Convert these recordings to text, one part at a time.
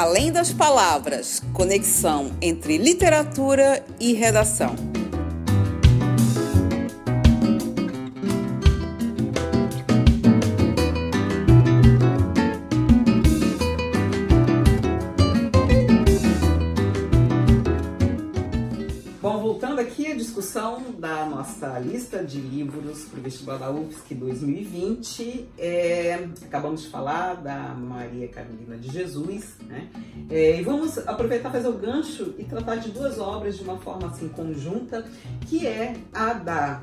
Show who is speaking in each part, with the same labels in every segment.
Speaker 1: Além das palavras, conexão entre literatura e redação. discussão da nossa lista de para o vestibular da UFSC 2020. É, acabamos de falar da Maria Carolina de Jesus, né? É, e vamos aproveitar fazer o gancho e tratar de duas obras de uma forma assim conjunta, que é a da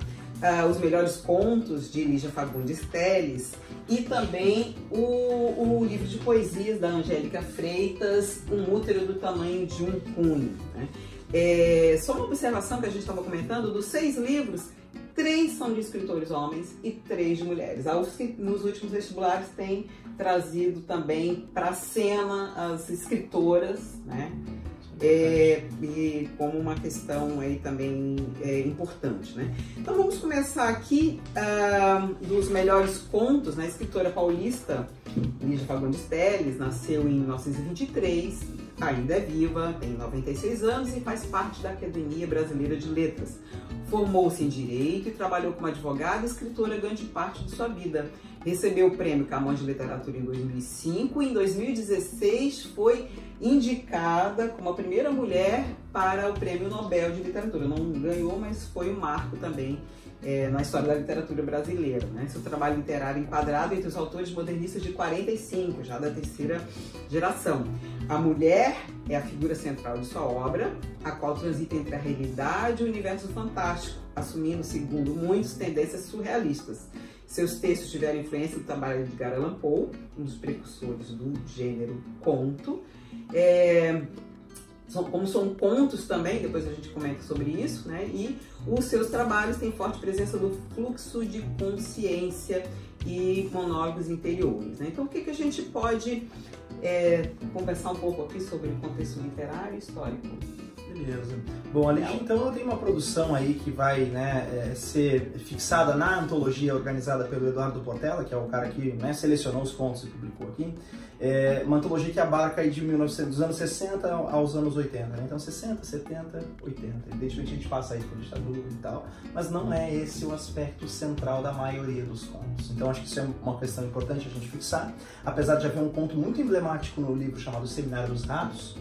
Speaker 1: Os Melhores Contos de Lígia Fagundes Teles e também o, o, livro de poesias da Angélica Freitas, Um Útero do Tamanho de um Cunho. Né? É, só uma observação que a gente estava comentando, dos seis livros, três são de escritores homens e três de mulheres. Nos últimos vestibulares, tem trazido também para a cena as escritoras, né? É, e como uma questão aí também é, importante, né? Então vamos começar aqui uh, dos melhores contos, né? A escritora paulista Lígia Fagundes Teles nasceu em 1923 ainda é viva, tem 96 anos e faz parte da Academia Brasileira de Letras. Formou-se em Direito e trabalhou como advogada e escritora grande parte de sua vida. Recebeu o prêmio Camões de Literatura em 2005 e em 2016 foi indicada como a primeira mulher para o Prêmio Nobel de Literatura. Não ganhou, mas foi um marco também é, na história da literatura brasileira. Né? Seu trabalho literário enquadrado entre os autores modernistas de 45, já da terceira geração. A mulher é a figura central de sua obra, a qual transita entre a realidade e o universo fantástico, assumindo, segundo muitos, tendências surrealistas. Seus textos tiveram influência do trabalho de Edgar Allan Poe, um dos precursores do gênero conto. É, são, como são contos também, depois a gente comenta sobre isso, né? E os seus trabalhos têm forte presença do fluxo de consciência e monólogos interiores. Né? Então, o que, que a gente pode é, conversar um pouco aqui sobre o contexto literário e histórico?
Speaker 2: Beleza. Bom, ali então eu tenho uma produção aí que vai né, é, ser fixada na antologia organizada pelo Eduardo Portela, que é o cara que né, selecionou os contos e publicou aqui. É uma antologia que abarca aí de 1900, dos anos 60 aos anos 80, né? Então 60, 70, 80. Evidentemente a gente passa aí por ditadura e tal, mas não é esse o aspecto central da maioria dos contos. Então acho que isso é uma questão importante a gente fixar. Apesar de haver um conto muito emblemático no livro chamado Seminário dos Ratos,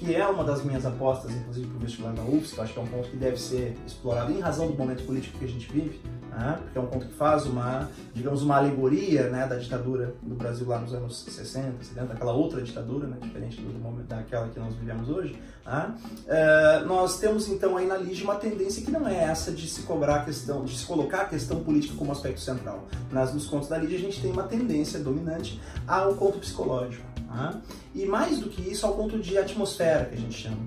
Speaker 2: que é uma das minhas apostas, inclusive, para o vestibular da UFSC, que eu acho que é um ponto que deve ser explorado em razão do momento político que a gente vive, né? porque é um ponto que faz uma, digamos, uma alegoria né, da ditadura do Brasil lá nos anos 60, 70, aquela outra ditadura, né, diferente do momento daquela que nós vivemos hoje. Né? Uh, nós temos então aí na Lígia uma tendência que não é essa de se cobrar a questão, de se colocar a questão política como aspecto central. Nas, nos contos da Lígia a gente tem uma tendência dominante ao conto psicológico. Tá? E mais do que isso, ao ponto de atmosfera, que a gente chama.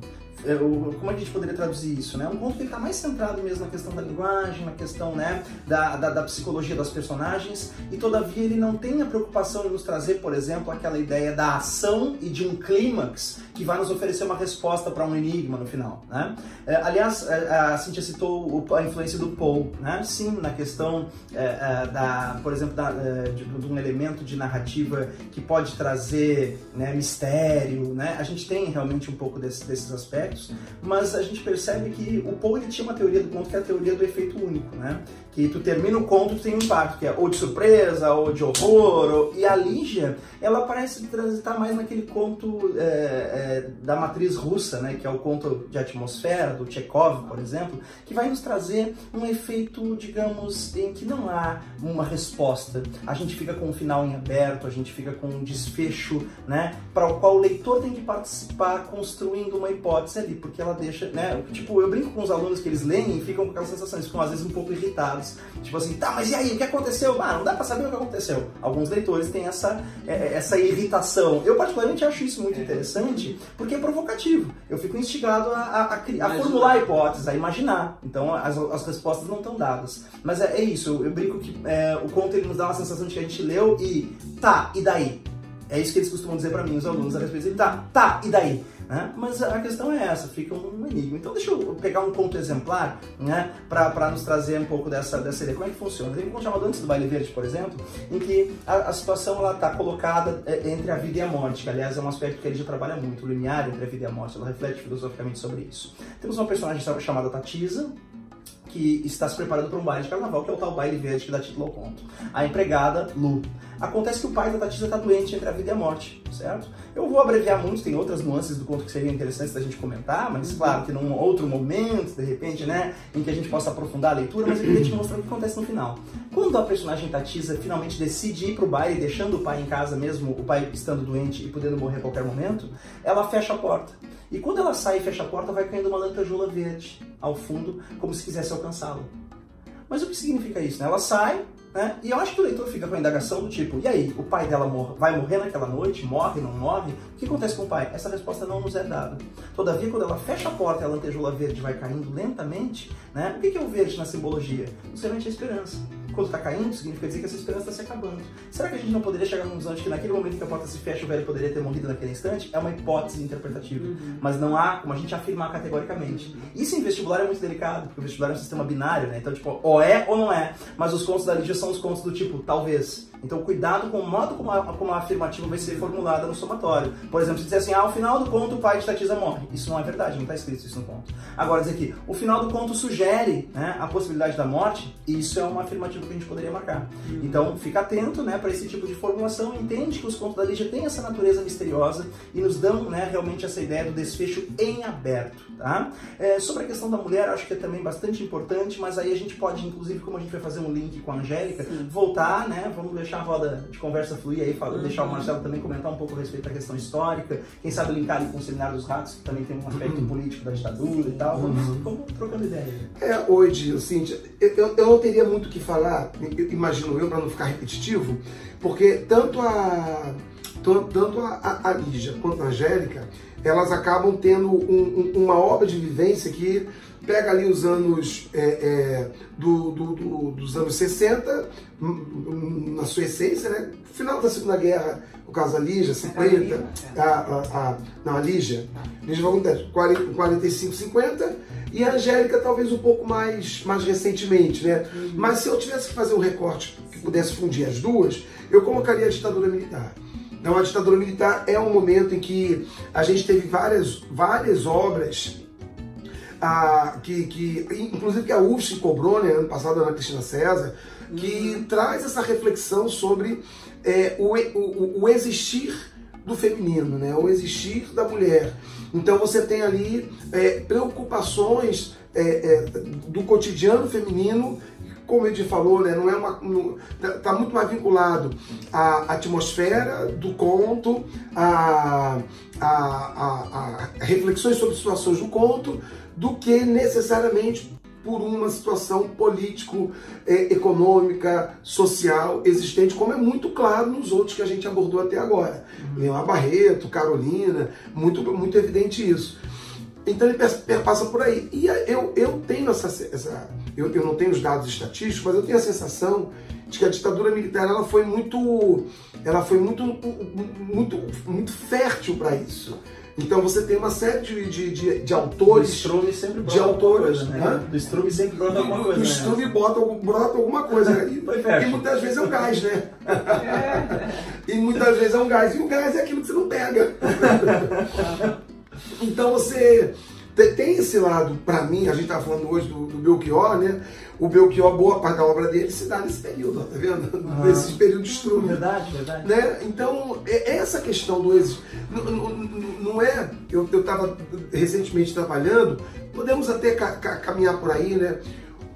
Speaker 2: É, como é a gente poderia traduzir isso? Né? Um conto que está mais centrado mesmo na questão da linguagem, na questão né, da, da, da, psicologia das personagens, e todavia ele não tem a preocupação de nos trazer, por exemplo, aquela ideia da ação e de um clímax que vai nos oferecer uma resposta para um enigma no final. Né? É, aliás, é, a Cintia citou a influência do Poe, né? sim, na questão é, da, por exemplo, da, de, de, um elemento de narrativa que pode trazer né, mistério. Né? A gente tem realmente um pouco desse, desses aspectos, mas a gente percebe que o Poe ele tinha uma teoria do conto que é a teoria do efeito único. Né? Que tu termina o conto, tem um impacto, que é ou de surpresa, ou de horror, ou... e a Lígia, ela parece transitar mais naquele conto é, é, da matriz russa, né, que é o conto de atmosfera, do Chekhov, por exemplo, que vai nos trazer um efeito, digamos, em que não há uma resposta. A gente fica com um final em aberto, a gente fica com um desfecho, né, para o qual o leitor tem que participar construindo uma hipótese ali, porque ela deixa, né, tipo, eu brinco com os alunos que eles leem e ficam com aquela sensação, eles ficam às vezes um pouco irritados Tipo assim, tá, mas e aí, o que aconteceu? Ah, não dá pra saber o que aconteceu. Alguns leitores têm essa, é, é, essa irritação. Eu, particularmente, acho isso muito interessante porque é provocativo. Eu fico instigado a, a, a, a formular hipóteses, a imaginar. Então, as, as respostas não estão dadas. Mas é, é isso, eu, eu brinco que é, o conto ele nos dá uma sensação de que a gente leu e tá, e daí? É isso que eles costumam dizer para mim, os alunos, a respeito de, tá, tá, e daí? Né? Mas a questão é essa, fica um enigma. Então deixa eu pegar um ponto exemplar né, para nos trazer um pouco dessa, dessa ideia. Como é que funciona? Tem um ponto chamado Antes do Baile Verde, por exemplo, em que a, a situação está colocada é, entre a vida e a morte, que aliás é um aspecto que a já trabalha muito, o linear entre a vida e a morte, ela reflete filosoficamente sobre isso. Temos uma personagem chamada Tatisa, que está se preparando para um baile de carnaval, que é o tal baile verde que dá título ao conto. A empregada, Lu. Acontece que o pai da Tatisa está doente entre a vida e a morte, certo? Eu vou abreviar muito, tem outras nuances do conto que seriam interessantes da gente comentar, mas claro que num outro momento, de repente, né, em que a gente possa aprofundar a leitura, mas eu queria te mostrar o que acontece no final. Quando a personagem Tatisa finalmente decide ir para o baile, deixando o pai em casa mesmo, o pai estando doente e podendo morrer a qualquer momento, ela fecha a porta. E quando ela sai e fecha a porta, vai caindo uma lanterjula verde ao fundo, como se quisesse alcançá-lo. Mas o que significa isso? Né? Ela sai, né? e eu acho que o leitor fica com a indagação do tipo: e aí, o pai dela mor vai morrer naquela noite? Morre, não morre? O que acontece com o pai? Essa resposta não nos é dada. Todavia, quando ela fecha a porta e a lantejoula verde vai caindo lentamente, né? o que é o verde na simbologia? É a esperança quando está caindo, significa dizer que essa esperança está se acabando. Será que a gente não poderia chegar conclusão de que naquele momento que a porta se fecha, o velho poderia ter morrido naquele instante? É uma hipótese interpretativa. Uhum. Mas não há como a gente afirmar categoricamente. Isso em vestibular é muito delicado, porque o vestibular é um sistema binário, né? Então, tipo, ou é ou não é. Mas os contos da Lígia são os contos do tipo, talvez. Então, cuidado com o modo como a, como a afirmativa vai ser formulada no somatório. Por exemplo, se dizer assim, ah, ao final do conto o pai de Tatisa morre. Isso não é verdade, não está escrito isso no conto. Agora, dizer que o final do conto sugere né, a possibilidade da morte, isso é uma afirmativa que a gente poderia marcar. Uhum. Então, fica atento né, para esse tipo de formulação, entende que os contos da Lígia têm essa natureza misteriosa e nos dão né, realmente essa ideia do desfecho em aberto. Tá? É, sobre a questão da mulher, acho que é também bastante importante, mas aí a gente pode, inclusive, como a gente vai fazer um link com a Angélica, Sim. voltar, né, vamos deixar a roda de conversa fluir aí, uhum. deixar o Marcelo também comentar um pouco a respeito da questão histórica, quem sabe linkar ali com o Seminário dos Ratos, que também tem um aspecto uhum. político da ditadura e tal. Vamos, uhum. vamos trocando ideia.
Speaker 3: É, hoje, Cíntia, eu, eu não teria muito o que falar, imagino eu, para não ficar repetitivo, porque tanto a tanto a, a, Lígia quanto a Angélica, elas acabam tendo um, um, uma obra de vivência que pega ali os anos é, é, do, do, do, dos anos 60, na sua essência, né? Final da Segunda Guerra, o caso da Lígia, 50, a, a, a, não, a Lígia, Lígia vai com 45, 50, e a Angélica talvez um pouco mais, mais recentemente, né? Uhum. Mas se eu tivesse que fazer um recorte que pudesse fundir as duas, eu colocaria a ditadura militar. Então, a ditadura militar é um momento em que a gente teve várias, várias obras que, que, inclusive que a UFSC cobrou, né, ano passado, Ana Cristina César, que uhum. traz essa reflexão sobre é, o, o, o, existir do feminino, né, o existir da mulher. Então você tem ali é, preocupações é, é do cotidiano feminino como ele falou, né, não é uma, está tá muito mais vinculado à atmosfera do conto, a reflexões sobre situações do conto, do que necessariamente por uma situação político, eh, econômica, social existente, como é muito claro nos outros que a gente abordou até agora. Uhum. Leão Barreto, Carolina, muito, muito evidente isso. Então ele passa por aí. E eu, eu tenho essa. essa eu, eu não tenho os dados estatísticos, mas eu tenho a sensação de que a ditadura militar ela foi muito. Ela foi muito, muito, muito fértil para isso. Então você tem uma série de, de, de, de autores.
Speaker 2: Struve sempre brota de autores, coisa, né? Do Struve sempre brota alguma coisa. Do
Speaker 3: Struve né? bota, brota alguma coisa. Né? E, e muitas vezes é um gás, né? É. e muitas vezes é um gás. E o gás é aquilo que você não pega. então você tem esse lado, para mim, a gente tá falando hoje do, do Belchior, né? O Belchior, boa parte da obra dele se dá nesse período, tá vendo? Ah, Nesses períodos.
Speaker 2: Verdade, verdade.
Speaker 3: Né? Então, é, é essa questão do êxito. Não, não, não é. Eu estava recentemente trabalhando, podemos até ca, ca, caminhar por aí, né?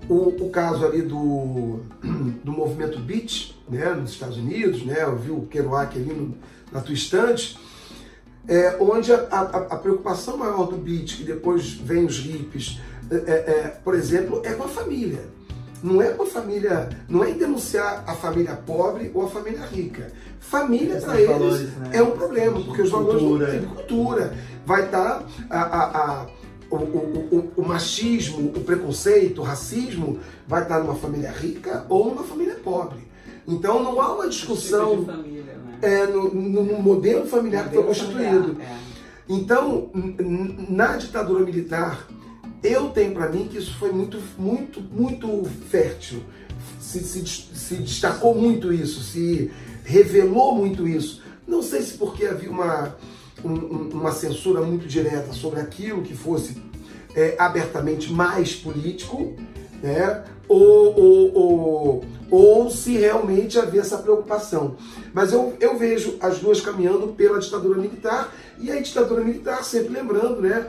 Speaker 3: O, o, caso ali do, do movimento Beat, né, nos Estados Unidos, né? Eu vi o Kerouac ali no, na tua estante é, onde a, a, a, preocupação maior do beat, que depois vem os hippies, é, é, é, por exemplo, é com a família. Não é com a família, não é em denunciar a família pobre ou a família rica. Família para eles valores, né? é um problema, porque os valores cultura. de cultura vai estar tá, a, a, o, o, o, o, machismo, o preconceito, o racismo vai estar numa família rica ou numa família pobre. Então não há uma discussão.
Speaker 1: Tipo família, né?
Speaker 3: é, no, no, modelo familiar modelo que foi constituído.
Speaker 1: Familiar, é.
Speaker 3: Então, na ditadura militar, eu tenho para mim que isso foi muito, muito, muito fértil. Se, se, se, destacou muito isso, se revelou muito isso. Não sei se porque havia uma, um, uma censura muito direta sobre aquilo que fosse é, abertamente mais político, né? ou, ou, ou, ou se realmente havia essa preocupação. Mas eu, eu vejo as duas caminhando pela ditadura militar, e a ditadura militar, sempre lembrando, né?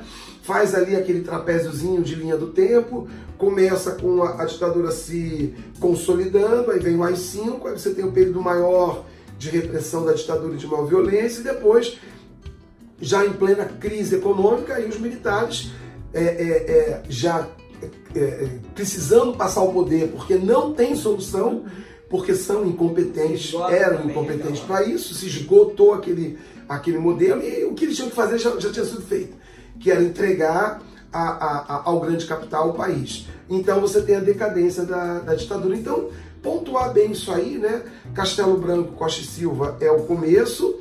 Speaker 3: Faz ali aquele trapéziozinho de linha do tempo, começa com a, a ditadura se consolidando, aí vem o AI-5, aí você tem o período maior de repressão da ditadura e de maior violência, e depois, já em plena crise econômica, aí os militares é, é, é, já é, é, precisando passar o poder porque não tem solução, porque são incompetentes, eram incompetentes para isso, se esgotou aquele, aquele modelo e o que eles tinham que fazer já, já tinha sido feito que era entregar a, a, a, ao grande capital o país. Então você tem a decadência da, da, ditadura. Então, pontuar bem isso aí, né? Castelo Branco, Costa e Silva é o começo,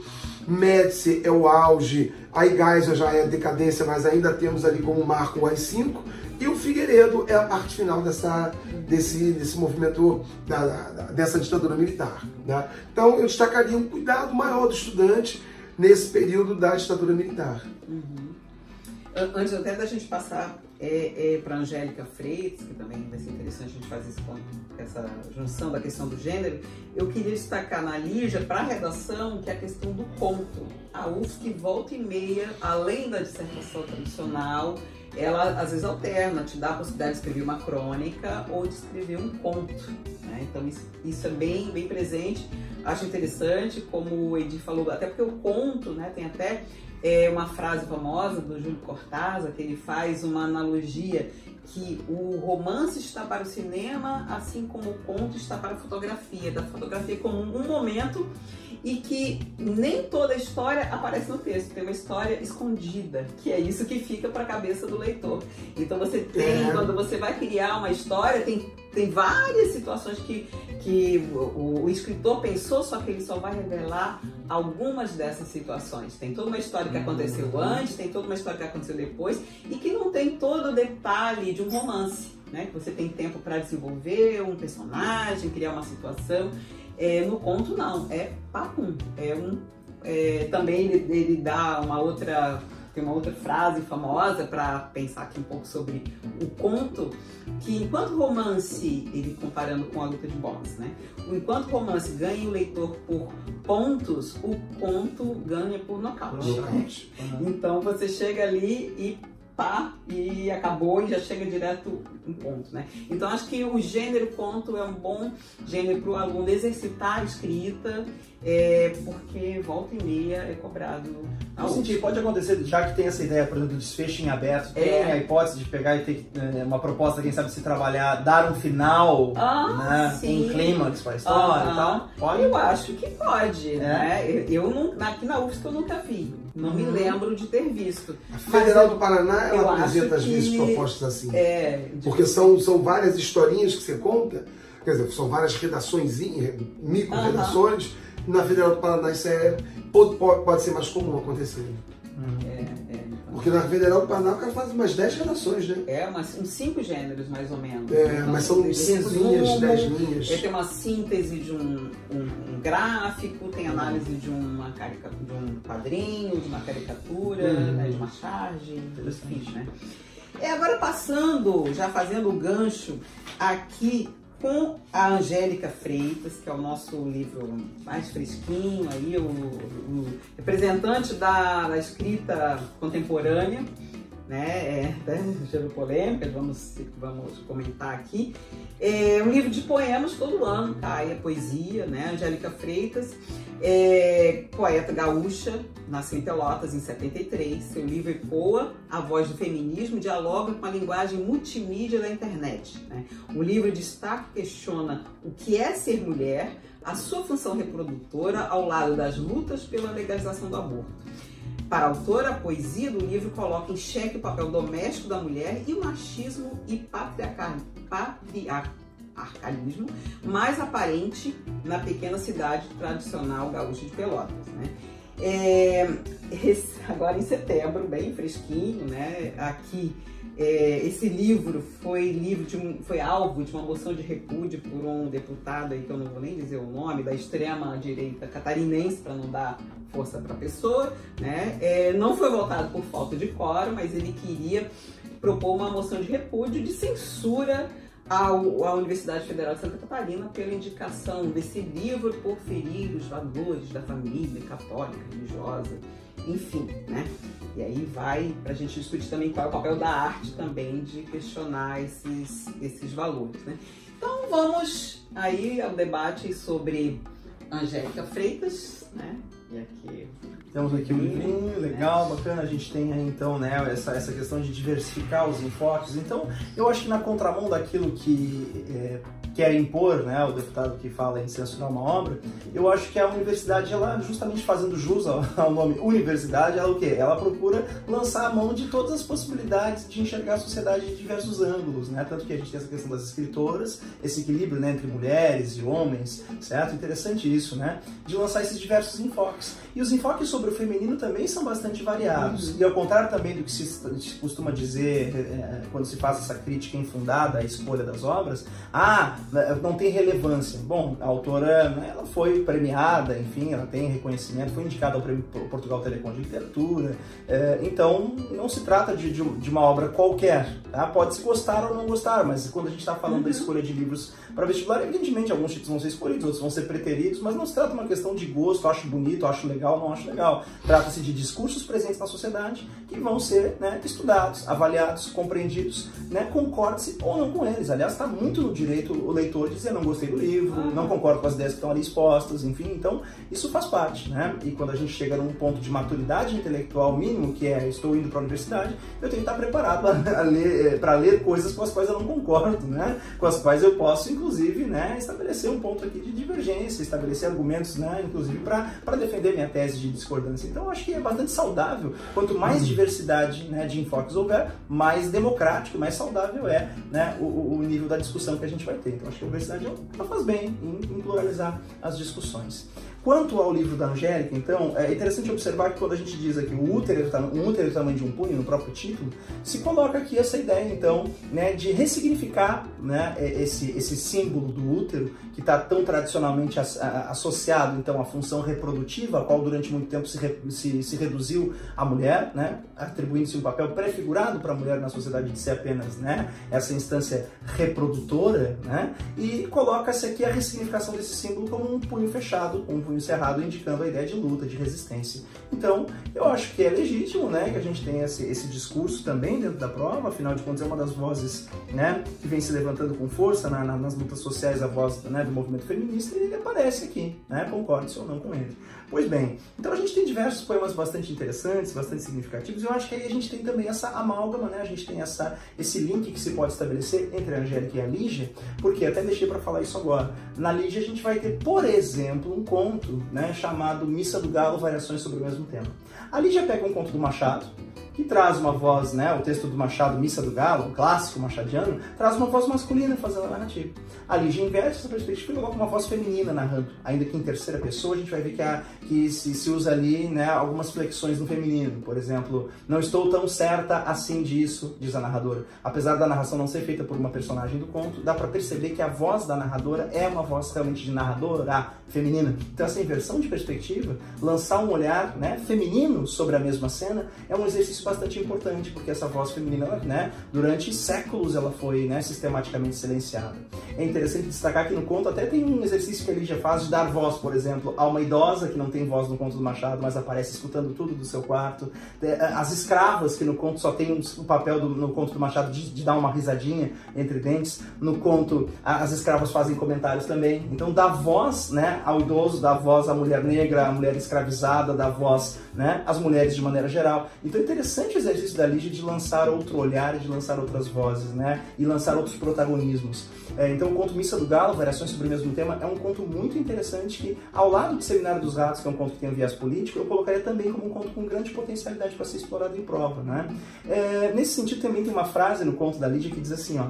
Speaker 3: Médici é o auge, a Geisel já é a decadência, mas ainda temos ali como marco o AI-5, e o Figueiredo é a parte final dessa, desse, desse movimento, da, da, dessa ditadura militar. Né? Então eu destacaria um cuidado maior do estudante nesse período da ditadura militar.
Speaker 1: Uhum. Antes até da gente passar é, é, para Angélica Freitas, que também vai ser interessante a gente fazer com essa junção da questão do gênero, eu queria destacar na Lígia, para a redação, que é a questão do conto. A UFSC volta e meia, além da dissertação tradicional, ela às vezes alterna, te dá a possibilidade de escrever uma crônica ou de escrever um conto. Né? Então isso, isso, é bem, bem presente. Acho interessante, como o Edi falou, até porque o conto né, tem até é uma frase famosa do Júlio Cortázar, que ele faz uma analogia que o romance está para o cinema, assim como o conto está para a fotografia, da fotografia como um momento e que nem toda a história aparece no texto, tem uma história escondida, que é isso que fica para a cabeça do leitor. Então você tem, é. quando você vai criar uma história, tem, tem várias situações que, que o, o, escritor pensou, só que ele só vai revelar algumas dessas situações. Tem toda uma história que aconteceu uhum. antes, tem toda uma história que aconteceu depois e que não tem todo o detalhe de um romance. Né? Que você tem tempo para desenvolver um personagem, criar uma situação. É, no conto não, é papum. É um, é, também ele, ele dá uma outra tem uma outra frase famosa para pensar aqui um pouco sobre o conto, que enquanto romance, ele comparando com a luta de boxe, né? Enquanto romance ganha o leitor por pontos, o conto ganha por nocaute. Né? Uhum. Então você chega ali e pá, e acabou e já chega direto em ponto, né? Então acho que o gênero conto é um bom gênero para o aluno exercitar a escrita, é, porque volta e meia é cobrado.
Speaker 2: Eu senti, pode acontecer, já que tem essa ideia, por exemplo, do desfecho em aberto, tem é. a hipótese de pegar e ter é, uma proposta, quem sabe, se trabalhar, dar um final,
Speaker 1: ah,
Speaker 2: né?
Speaker 1: Sim.
Speaker 2: Um clímax para a história ah, e tal?
Speaker 1: Pode? Eu acho que pode, é. né? Eu, eu não, aqui na UFSC eu nunca vi. Não me uhum. lembro de ter visto.
Speaker 3: A Federal do Paraná, ela apresenta às vezes propostas assim.
Speaker 1: É,
Speaker 3: Porque são, são várias historinhas que você conta, quer dizer, são várias redações, micro-redações. Uhum. Na Federal do Paraná isso é, pode, pode ser mais comum acontecer.
Speaker 1: Uhum. É, é.
Speaker 3: Porque na Federal do Paraná o cara faz umas 10 redações, né?
Speaker 1: É, umas, uns 5 gêneros mais ou menos.
Speaker 3: É, então, mas são 5 linhas, 10 linhas.
Speaker 1: Ele tem uma síntese de um, um, um gráfico, tem análise de, uma carica, de um quadrinho, de uma caricatura, uhum. né, de uma charge, enfim, né? É, agora passando, já fazendo o gancho aqui com a Angélica Freitas, que é o nosso livro mais fresquinho, aí, o, o representante da, da, escrita contemporânea, né? É, gerou polêmicas, vamos, vamos comentar aqui. É um livro de poemas todo ano, cai tá? a poesia, né? Angélica Freitas, é, poeta gaúcha, nasceu em Pelotas em 73. Seu livro ecoa a voz do feminismo, dialoga com a linguagem multimídia da internet. Né? O livro destaca e questiona o que é ser mulher, a sua função reprodutora ao lado das lutas pela legalização do aborto. Para a autora, a poesia do livro coloca em xeque o papel doméstico da mulher e o machismo e patriarcalismo mais aparente na pequena cidade tradicional gaúcha de Pelotas. Né? É, agora em setembro, bem fresquinho, né? Aqui é, esse livro foi livro de foi alvo de uma moção de repúdio por um deputado aí que eu não vou nem dizer o nome da extrema direita catarinense para não dar força para a pessoa, né? É, não foi votado por falta de quórum, mas ele queria propor uma moção de repúdio de censura ao, à Universidade Federal de Santa Catarina pela indicação desse livro por ferir os valores da família católica, religiosa, enfim, né? E aí vai para a gente discutir também qual é o papel da arte também de questionar esses, esses valores, né? Então vamos aí ao debate sobre Angélica Freitas, né? E aqui
Speaker 2: temos aqui um livrinho legal, bacana. A gente tem aí, então né, essa, essa questão de diversificar os enfoques. Então, eu acho que na contramão daquilo que é, quer impor, né, o deputado que fala em censurar uma obra, eu acho que a universidade, ela justamente fazendo jus ao, ao, nome universidade, ela o quê? Ela procura lançar a mão de todas as possibilidades de enxergar a sociedade de diversos ângulos, né? Tanto que a gente tem essa questão das escritoras, esse equilíbrio né, entre mulheres e homens, certo? Interessante isso, né? De lançar esses diversos enfoques. E os enfoques sobre o feminino também são bastante variados. Uhum. E ao contrário também do que se costuma dizer é, é, quando se faz essa crítica infundada à escolha das obras, ah, né, não tem relevância. Bom, a autora, né, ela foi premiada, enfim, ela tem reconhecimento, foi indicada ao Prêmio Portugal Telecom de Literatura. É, então, não se trata de, de, de uma obra qualquer. Tá? Pode-se gostar ou não gostar, mas quando a gente está falando uhum. da escolha de livros para vestibular, evidentemente, alguns títulos vão ser escolhidos, outros vão ser preteridos, mas não se trata de uma questão de gosto, acho bonito, acho legal, não acho legal. Trata-se de discursos presentes na sociedade que vão ser né, estudados, avaliados, compreendidos, né, concorde-se ou não com eles. Aliás, está muito no direito o leitor dizer não gostei do livro, não concordo com as ideias que estão ali expostas, enfim. Então, isso faz parte, né? E quando a gente chega num ponto de maturidade intelectual mínimo, que é estou indo para a universidade, eu tenho que estar preparado para ler, para ler coisas com as quais eu não concordo, né? Com as quais eu posso, inclusive, né, estabelecer um ponto aqui de divergência, estabelecer argumentos, né, inclusive para defender minha tese de discordância. Então, acho que é bastante saudável. Quanto mais uhum. diversidade né, de enfoques houver, mais democrático, mais saudável é né, o, o nível da discussão que a gente vai ter. Então, acho que a universidade ela faz bem em, em pluralizar as discussões. Quanto ao livro da Angélica, então, é interessante observar que quando a gente diz aqui o útero, um útero do tamanho de um punho, no próprio título, se coloca aqui essa ideia, então, né, de ressignificar né, esse, esse símbolo do útero, que está tão tradicionalmente associado, então, à função reprodutiva, a qual durante muito tempo se, se, se reduziu à mulher, né, atribuindo-se um papel prefigurado para a mulher na sociedade de ser apenas né, essa instância reprodutora, né, e coloca-se aqui a ressignificação desse símbolo como um punho fechado, um punho encerrado indicando a ideia de luta, de resistência. Então, eu acho que é legítimo, né, que a gente tenha esse, esse discurso também dentro da prova, afinal de contas é uma das vozes, né, que vem se levantando com força na, na, nas lutas sociais, a voz, né, do movimento feminista, e ele aparece aqui, né, concorde-se ou não com ele. Pois bem, então a gente tem diversos poemas bastante interessantes, bastante significativos, e eu acho que aí a gente tem também essa amálgama, né, a gente tem essa, esse link que se pode estabelecer entre a Angélica e a Lígia, porque até deixei para falar isso agora. Na Lígia a gente vai ter, por exemplo, um conto né, chamado Missa do Galo, Variações sobre o mesmo tema. Ali já pega um conto do Machado, que traz uma voz, né, o texto do Machado, Missa do Galo, clássico machadiano, traz uma voz masculina fazendo a narrativa. Ali já inverte essa perspectiva e coloca uma voz feminina narrando, ainda que em terceira pessoa a gente vai ver que, a, que se, se usa ali né, algumas flexões no feminino. Por exemplo, não estou tão certa assim disso, diz a narradora. Apesar da narração não ser feita por uma personagem do conto, dá para perceber que a voz da narradora é uma voz realmente de narradora feminina. Então essa inversão de perspectiva, lançar um olhar né, feminino sobre a mesma cena, é um exercício bastante importante, porque essa voz feminina, né, durante séculos ela foi né, sistematicamente silenciada. É interessante destacar que no conto até tem um exercício que a Lígia faz de dar voz, por exemplo, a uma idosa que não tem voz no conto do Machado, mas aparece escutando tudo do seu quarto. As escravas, que no conto só tem o papel do, no conto do Machado de, de dar uma risadinha entre dentes. No conto, as escravas fazem comentários também. Então dá voz né, ao idoso, dá voz à mulher negra, à mulher escravizada, dá voz né, às mulheres de maneira geral. Então é interessante interessante exercício da Lígia de lançar outro olhar, de lançar outras vozes, né? E lançar outros protagonismos. É, então, o conto Missa do Galo, Variações sobre o mesmo tema, é um conto muito interessante que, ao lado de Seminário dos Ratos, que é um conto que tem um viés político, eu colocaria também como um conto com grande potencialidade para ser explorado em prova, né? É, nesse sentido, também tem uma frase no conto da Lídia que diz assim, ó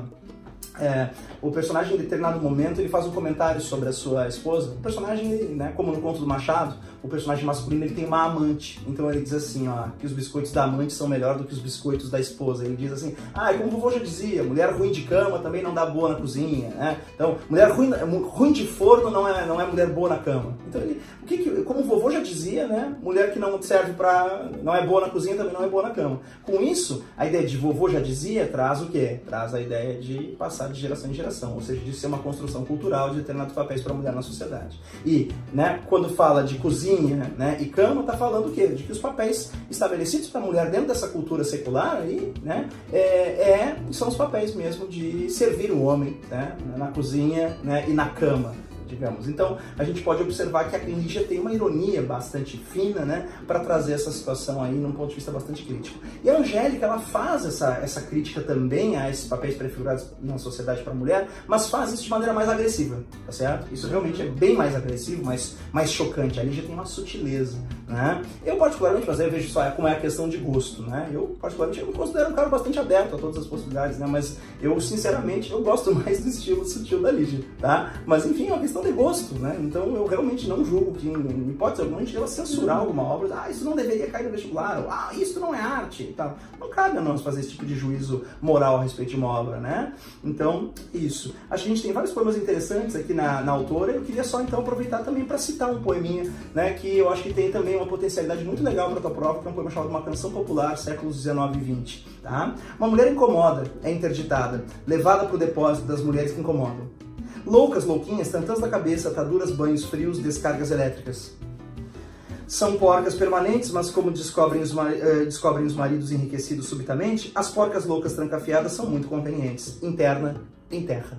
Speaker 2: É, o personagem, em determinado momento, ele faz um comentário sobre a sua esposa. O personagem, né, como no conto do Machado, o personagem masculino ele tem uma amante. Então ele diz assim, ó, que os biscoitos da amante são melhor do que os biscoitos da esposa. Ele diz assim, ah, como o vovô já dizia, mulher ruim de cama também não dá boa na cozinha, né? Então, mulher ruim, ruim de forno não é, não é mulher boa na cama. Então ele, o que, que como o vovô já dizia, né, mulher que não serve para, não é boa na cozinha também não é boa na cama. Com isso, a ideia de vovô já dizia traz o quê? Traz a ideia de passar de geração em geração, ou seja, de ser uma construção cultural de determinados papéis para a mulher na sociedade. E, né, quando fala de cozinha, né, e cama, está falando o quê? De que os papéis estabelecidos para a mulher dentro dessa cultura secular aí, né, é, é, são os papéis mesmo de servir o homem, né, na cozinha, né, e na cama digamos. Então, a gente pode observar que a Lígia tem uma ironia bastante fina, né, para trazer essa situação aí num ponto de vista bastante crítico. E a Angélica, ela faz essa, essa crítica também a esses papéis prefigurados na sociedade para a mulher, mas faz isso de maneira mais agressiva, tá certo? Isso realmente é bem mais agressivo, mais, mais chocante. A Lígia tem uma sutileza, né? Eu, particularmente, mas eu vejo só como é a questão de gosto, né? Eu, particularmente, eu me considero um cara bastante aberto a todas as possibilidades, né? Mas eu, sinceramente, eu gosto mais do estilo sutil da Lígia, tá? Mas, enfim, é uma questão questão de gosto, né? Então eu realmente não julgo que, em hipótese alguma, a gente deva censurar alguma obra, ah, isso não deveria cair no vestibular, ou, ah, isso não é arte e tal. Não cabe a nós fazer esse tipo de juízo moral a respeito de uma obra, né? Então, isso. Acho que a gente tem vários poemas interessantes aqui na, na autora, eu queria só então aproveitar também para citar um poeminha, né, que eu acho que tem também uma potencialidade muito legal para a tua prova, que é um poema chamado Uma Canção Popular, séculos 19 e 20, tá? Uma mulher incomoda é interditada, levada para o depósito das mulheres que incomodam. Loucas, louquinhas, tantãs da cabeça, ataduras, banhos frios, descargas elétricas. São porcas permanentes, mas como descobrem os, uh, descobrem os maridos enriquecidos subitamente, as porcas loucas trancafiadas são muito convenientes. Interna em terra.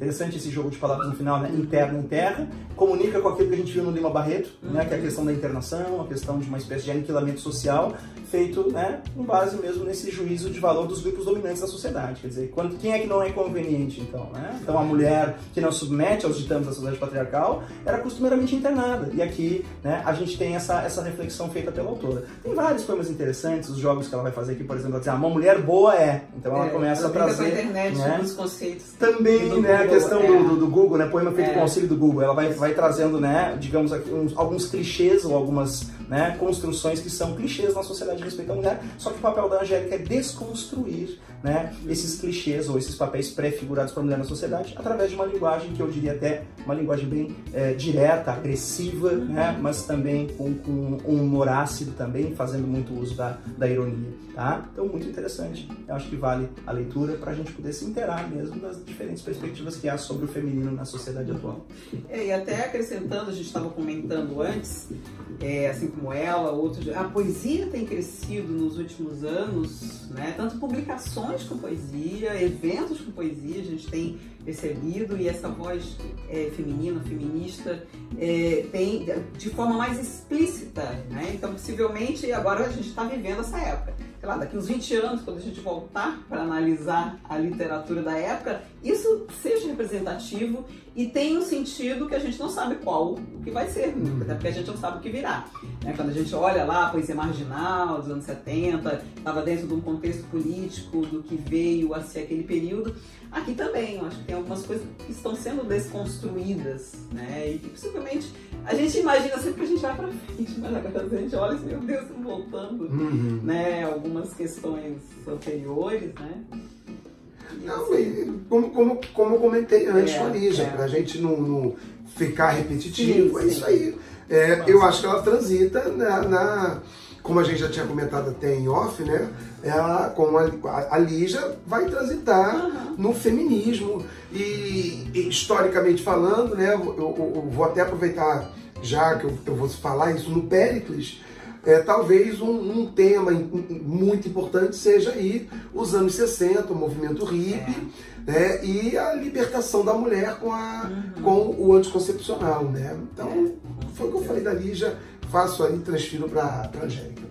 Speaker 2: Interessante esse jogo de palavras no final, né? Interna em terra, comunica com aquilo que a gente viu no Lima Barreto, né? Que é a questão da internação, a questão de uma espécie de aniquilamento social, feito, né? Com base mesmo nesse juízo de valor dos grupos dominantes da sociedade. Quer dizer, quando, quem é que não é conveniente, então, né? Então, a mulher que não submete aos ditames da sociedade patriarcal era costumeiramente internada. E aqui, né? A gente tem essa, essa reflexão feita pela autora. Tem vários poemas interessantes, os jogos que ela vai fazer aqui, por exemplo, ela diz, ah, uma mulher boa é. Então, ela é, começa ela a trazer...
Speaker 1: internet, né? Os conceitos.
Speaker 2: Também, né? Questão é. do, do, Google, né? Poema feito é. com auxílio do Google. Ela vai, vai trazendo, né, digamos, uns, alguns clichês ou algumas né, construções que são clichês na sociedade a respeito à mulher. Só que o papel da Angélica é desconstruir né, esses clichês ou esses papéis pré-figurados para a mulher na sociedade através de uma linguagem que eu diria até uma linguagem bem é, direta, agressiva, né, mas também com, com, um humor ácido também, fazendo muito uso da, da ironia. Tá? Então, muito interessante. Eu acho que vale a leitura para a gente poder se inteirar mesmo das diferentes perspectivas que há sobre o feminino na sociedade atual.
Speaker 1: É, e até acrescentando, a gente estava comentando antes, é, assim como ela, outros, a poesia tem crescido nos últimos anos, né? tanto publicações com poesia, eventos com poesia, a gente tem percebido, e essa voz é, feminina, feminista, é, tem de forma mais explícita. Né? Então, possivelmente, agora a gente está vivendo essa época sei lá, daqui uns 20 anos, quando a gente voltar para analisar a literatura da época, isso seja representativo e tem um sentido que a gente não sabe qual o que vai ser, uhum. até porque a gente não sabe o que virá. Né? Quando a gente olha lá a poesia marginal dos anos 70, estava dentro de um contexto político do que veio a ser aquele período, aqui também, eu acho que tem algumas coisas que estão sendo desconstruídas, né? E que possivelmente a gente imagina sempre que a gente vai para frente, mas agora a gente olha assim, meu Deus, voltando, uhum. né? Algumas questões anteriores, né?
Speaker 3: Não, como, como, como eu comentei antes é, com a Lígia, é. para a gente não, não, ficar repetitivo, sim, é isso aí. É, eu acho que ela transita na, na, como a gente já tinha comentado até em off, né? Ela, como a, a, a Lígia, vai transitar uhum. no feminismo. E, e, historicamente falando, né? Eu, eu, eu, vou até aproveitar já que eu, eu vou falar isso no Péricles, é, talvez um, um, tema muito importante seja aí os anos 60, o movimento hippie, é. né, e a libertação da mulher com, a, uhum. com o anticoncepcional, né? Então, foi o que eu falei da Lígia, faço aí, transfiro para a Angélica.